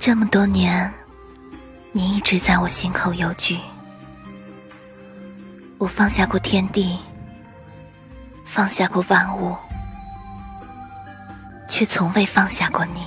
这么多年，你一直在我心口有据。我放下过天地。放下过万物。却从未放下过你。